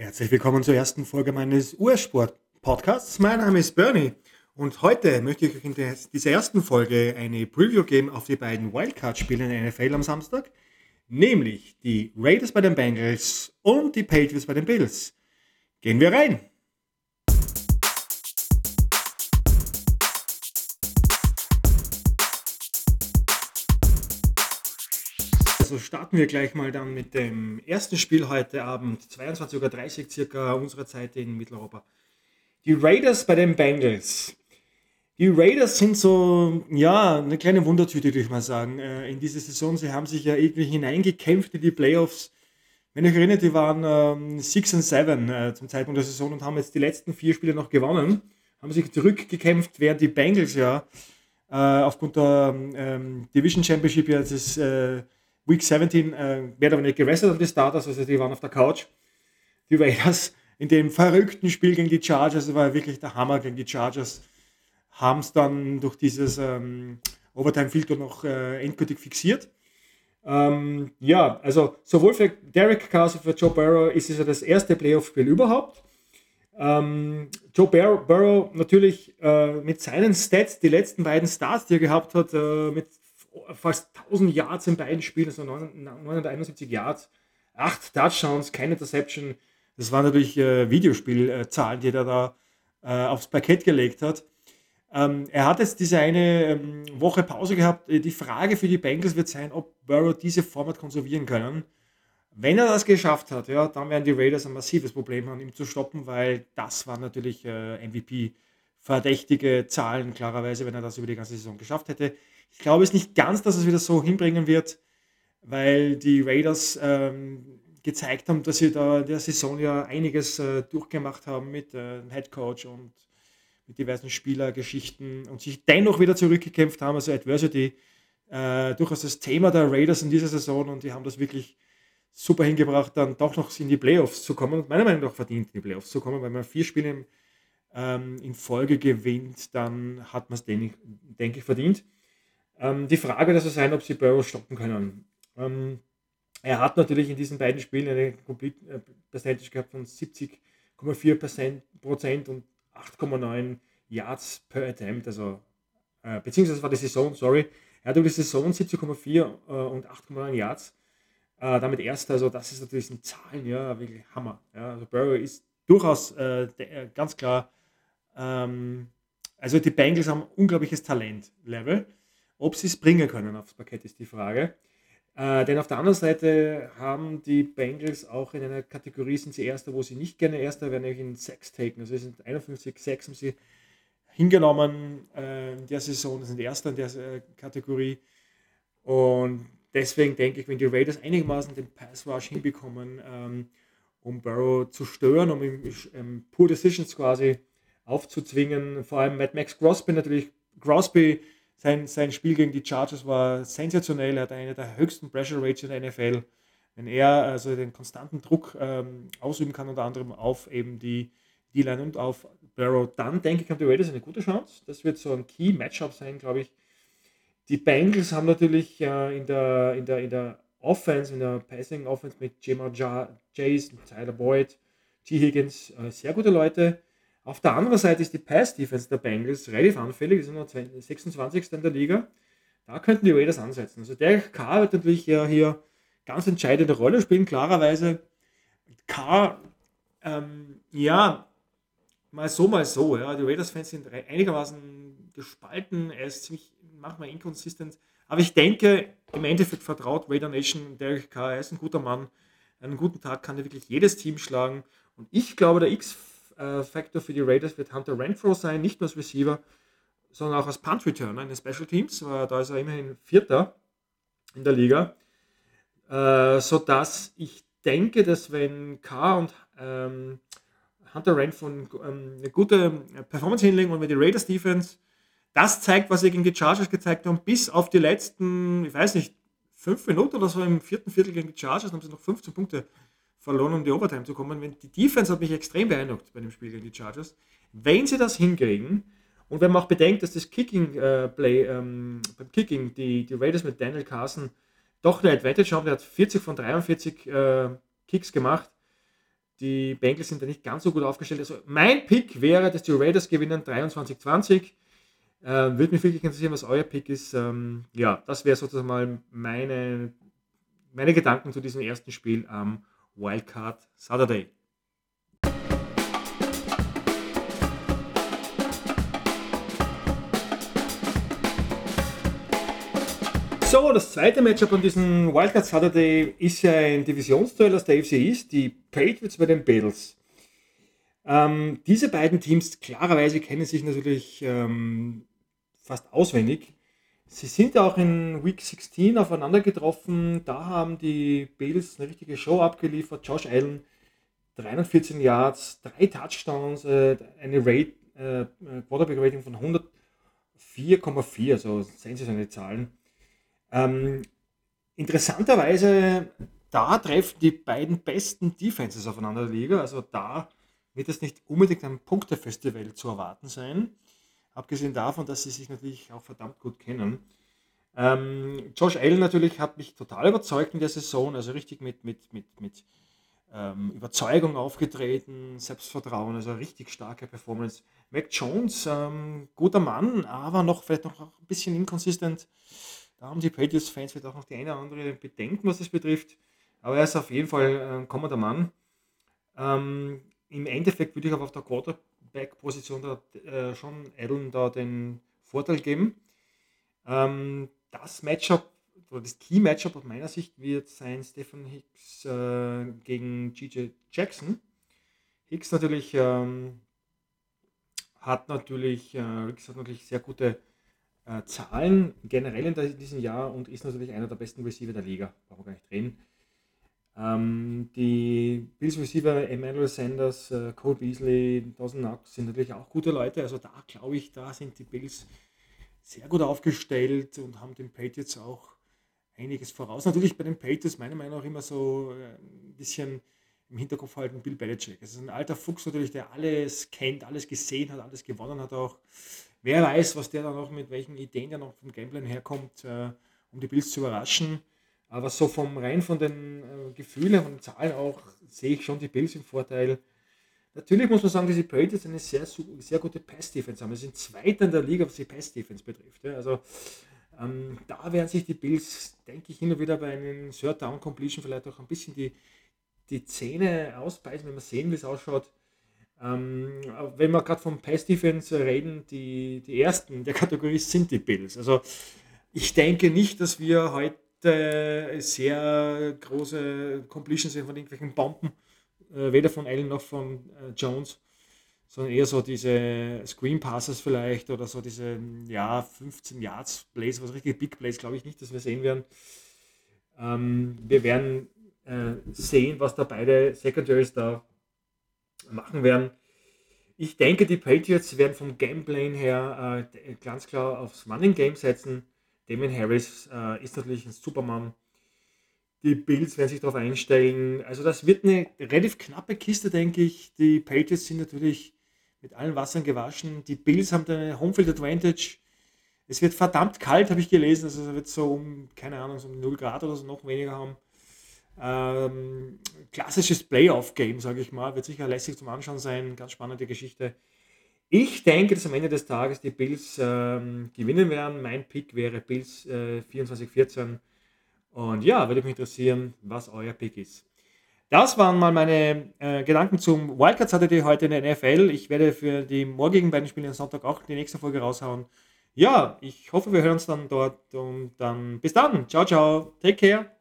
Herzlich willkommen zur ersten Folge meines US-Sport-Podcasts. Mein Name ist Bernie und heute möchte ich euch in dieser ersten Folge eine Preview geben auf die beiden Wildcard-Spiele in der NFL am Samstag, nämlich die Raiders bei den Bengals und die Patriots bei den Bills. Gehen wir rein! Also starten wir gleich mal dann mit dem ersten Spiel heute Abend, 22.30 Uhr circa unserer Zeit in Mitteleuropa. Die Raiders bei den Bengals. Die Raiders sind so, ja, eine kleine Wundertüte, würde ich mal sagen, äh, in diese Saison. Sie haben sich ja irgendwie hineingekämpft in die Playoffs. Wenn ihr euch erinnert, die waren 6 ähm, und 7 äh, zum Zeitpunkt der Saison und haben jetzt die letzten vier Spiele noch gewonnen. Haben sich zurückgekämpft, während die Bengals ja äh, aufgrund der ähm, Division Championship ja das äh, Week 17 äh, mehr oder weniger gewrestelt haben die Starters, also die waren auf der Couch. Die Raiders in dem verrückten Spiel gegen die Chargers, das war wirklich der Hammer gegen die Chargers, haben es dann durch dieses ähm, Overtime-Filter noch äh, endgültig fixiert. Ähm, ja, also sowohl für Derek Carr als auch für Joe Burrow ist es ja das erste Playoff-Spiel überhaupt. Ähm, Joe Burrow, Burrow natürlich äh, mit seinen Stats, die letzten beiden Starts, die er gehabt hat, äh, mit fast 1000 Yards in beiden Spielen, also 971 Yards, 8 Touchdowns, keine Interception. Das waren natürlich äh, Videospielzahlen, die er da äh, aufs Parkett gelegt hat. Ähm, er hat jetzt diese eine ähm, Woche Pause gehabt. Die Frage für die Bengals wird sein, ob Burrow diese Format konservieren können. Wenn er das geschafft hat, ja, dann werden die Raiders ein massives Problem haben, ihn zu stoppen, weil das waren natürlich äh, MVP-verdächtige Zahlen, klarerweise, wenn er das über die ganze Saison geschafft hätte. Ich glaube es nicht ganz, dass es wieder so hinbringen wird, weil die Raiders ähm, gezeigt haben, dass sie da in der Saison ja einiges äh, durchgemacht haben mit äh, Head Coach und mit diversen Spielergeschichten und sich dennoch wieder zurückgekämpft haben. Also Adversity äh, durchaus das Thema der Raiders in dieser Saison und die haben das wirklich super hingebracht, dann doch noch in die Playoffs zu kommen und meiner Meinung nach verdient in die Playoffs zu kommen, weil man vier Spiele ähm, in Folge gewinnt, dann hat man es, denke ich, verdient. Ähm, die Frage wird also sein, ob sie Burrow stoppen können. Ähm, er hat natürlich in diesen beiden Spielen eine Complete äh, Percentage gehabt von 70,4 Prozent und 8,9 Yards per Attempt, also äh, beziehungsweise war die Saison, sorry, er hat über die Saison 70,4 äh, und 8,9 Yards. Äh, damit erster, also das ist natürlich ein Zahlen, ja, wirklich Hammer. Ja. Also Burrow ist durchaus äh, äh, ganz klar, ähm, also die Bengals haben unglaubliches Talent-Level. Ob sie es bringen können aufs Parkett ist die Frage. Äh, denn auf der anderen Seite haben die Bengals auch in einer Kategorie, sind sie Erster, wo sie nicht gerne Erster werden, nämlich in Sex taken. Also sind 51 Sex haben sie hingenommen äh, in der Saison, sind Erster in der äh, Kategorie. Und deswegen denke ich, wenn die Raiders einigermaßen den Pass Rush hinbekommen, ähm, um Burrow zu stören, um ihm ähm, Poor Decisions quasi aufzuzwingen, vor allem Matt Max Crosby natürlich, Crosby sein, sein Spiel gegen die Chargers war sensationell. Er hat eine der höchsten Pressure Rates in der NFL. Wenn er also den konstanten Druck ähm, ausüben kann, unter anderem auf eben die D-Line und auf Barrow, dann denke ich, haben die Raiders eine gute Chance. Das wird so ein Key-Matchup sein, glaube ich. Die Bengals haben natürlich äh, in, der, in, der, in der Offense, in der Passing Offense mit Jamar Jason, Tyler Boyd, T. Higgins, äh, sehr gute Leute. Auf der anderen Seite ist die Pass-Defense der Bengals relativ anfällig, die sind nur 26. in der Liga. Da könnten die Raiders ansetzen. Also der K wird natürlich ja hier ganz entscheidende Rolle spielen, klarerweise. K, ähm, ja, mal so, mal so. Ja. Die Raiders-Fans sind einigermaßen gespalten. Er ist ziemlich manchmal inconsistent. Aber ich denke, im Endeffekt vertraut Raider Nation Derek Carr. Er ist ein guter Mann. Einen guten Tag kann er wirklich jedes Team schlagen. Und ich glaube, der X äh, Factor für die Raiders wird Hunter Renfro sein, nicht nur als Receiver, sondern auch als Punt Returner in den Special Teams. Äh, da ist er immerhin Vierter in der Liga. Äh, sodass ich denke, dass wenn K und ähm, Hunter Renfro ähm, eine gute Performance hinlegen und wenn die Raiders Defense das zeigt, was sie gegen die Chargers gezeigt haben, bis auf die letzten, ich weiß nicht, fünf Minuten oder so im vierten Viertel gegen die Chargers, haben sie noch 15 Punkte verloren, um die Overtime zu kommen. Die Defense hat mich extrem beeindruckt bei dem Spiel gegen die Chargers. Wenn sie das hinkriegen, und wenn man auch bedenkt, dass das Kicking äh, ähm, beim Kicking die, die Raiders mit Daniel Carson doch eine Advantage haben, der hat 40 von 43 äh, Kicks gemacht. die Bengals sind da nicht ganz so gut aufgestellt. Also mein Pick wäre, dass die Raiders gewinnen 23-20. Äh, Würde mich wirklich interessieren, was euer Pick ist. Ähm, ja, das wäre sozusagen mal meine, meine Gedanken zu diesem ersten Spiel am Wildcard Saturday. So, das zweite Matchup an diesem Wildcard Saturday ist ja ein Divisionsduell aus der AFC East, die Patriots bei den Bills. Ähm, diese beiden Teams klarerweise kennen sich natürlich ähm, fast auswendig. Sie sind auch in Week 16 aufeinander getroffen. Da haben die Bills eine richtige Show abgeliefert. Josh Allen 314 Yards, drei Touchdowns, äh, eine Rate, äh, Quarterback Rating von 104,4, also sensationelle Zahlen. Ähm, interessanterweise, da treffen die beiden besten Defenses aufeinander der Liga. Also da wird es nicht unbedingt ein Punktefestival zu erwarten sein. Abgesehen davon, dass sie sich natürlich auch verdammt gut kennen. Ähm, Josh Allen natürlich hat mich total überzeugt in der Saison, also richtig mit, mit, mit, mit ähm, Überzeugung aufgetreten, Selbstvertrauen, also richtig starke Performance. Mac Jones, ähm, guter Mann, aber noch vielleicht noch ein bisschen inkonsistent da haben die Patriots-Fans vielleicht auch noch die eine oder andere Bedenken, was das betrifft. Aber er ist auf jeden Fall ein kommender Mann. Ähm, Im Endeffekt würde ich aber auf der Quarterback-Position äh, schon Allen da den Vorteil geben. Ähm, das Matchup oder das Key-Matchup aus meiner Sicht wird sein Stephen Hicks äh, gegen GJ Jackson. Hicks natürlich ähm, hat natürlich, äh, hat natürlich sehr gute äh, Zahlen generell in diesem Jahr und ist natürlich einer der besten Receiver der Liga. Brauchen wir gar nicht reden. Ähm, die Bills Receiver Emmanuel Sanders, äh, Cole Beasley, Dawson Knox sind natürlich auch gute Leute. Also da glaube ich, da sind die Bills sehr gut aufgestellt und haben den Patriots auch einiges voraus. Natürlich bei den Patriots meiner Meinung nach immer so äh, ein bisschen im Hinterkopf halten Bill Belichick. Es ist ein alter Fuchs natürlich, der alles kennt, alles gesehen hat, alles gewonnen hat auch. Wer weiß, was der da noch mit welchen Ideen der noch vom Gameplay herkommt, äh, um die Bills zu überraschen. Aber so vom rein von den äh, Gefühlen, von den Zahlen auch, sehe ich schon die Bills im Vorteil. Natürlich muss man sagen, dass die Patriots eine sehr, sehr gute Pass-Defense haben. Sie sind Zweiter in der Liga, was die Pass-Defense betrifft. Ja. Also ähm, da werden sich die Bills, denke ich, hin und wieder bei einem Third-Down-Completion vielleicht auch ein bisschen die, die Zähne ausbeißen, wenn man sehen, wie es ausschaut. Ähm, wenn wir gerade vom Pass Defense reden, die, die ersten der Kategorie sind die Bills. Also ich denke nicht, dass wir heute sehr große Completions sehen von irgendwelchen Bomben, äh, weder von Allen noch von äh, Jones, sondern eher so diese Screen Passes vielleicht oder so diese ja, 15 Yards Plays, was richtig Big Plays, glaube ich nicht, dass wir sehen werden. Ähm, wir werden äh, sehen, was da beide Secondaries da machen werden. Ich denke, die Patriots werden vom Gameplay her ganz klar aufs Running Game setzen. Damien Harris äh, ist natürlich ein Superman. Die Bills werden sich darauf einstellen. Also das wird eine relativ knappe Kiste, denke ich. Die Patriots sind natürlich mit allen Wassern gewaschen. Die Bills haben eine Homefield Advantage. Es wird verdammt kalt, habe ich gelesen. Also es wird so um, keine Ahnung, so um 0 Grad oder so noch weniger haben. Ähm, klassisches Playoff-Game, sage ich mal. Wird sicher lässig zum Anschauen sein. Ganz spannende Geschichte. Ich denke, dass am Ende des Tages die Bills ähm, gewinnen werden. Mein Pick wäre Bills äh, 24-14. Und ja, würde mich interessieren, was euer Pick ist. Das waren mal meine äh, Gedanken zum Wildcard Saturday heute in der NFL. Ich werde für die morgigen beiden Spiele am Sonntag auch die nächste Folge raushauen. Ja, ich hoffe, wir hören uns dann dort und dann bis dann. Ciao, ciao. Take care.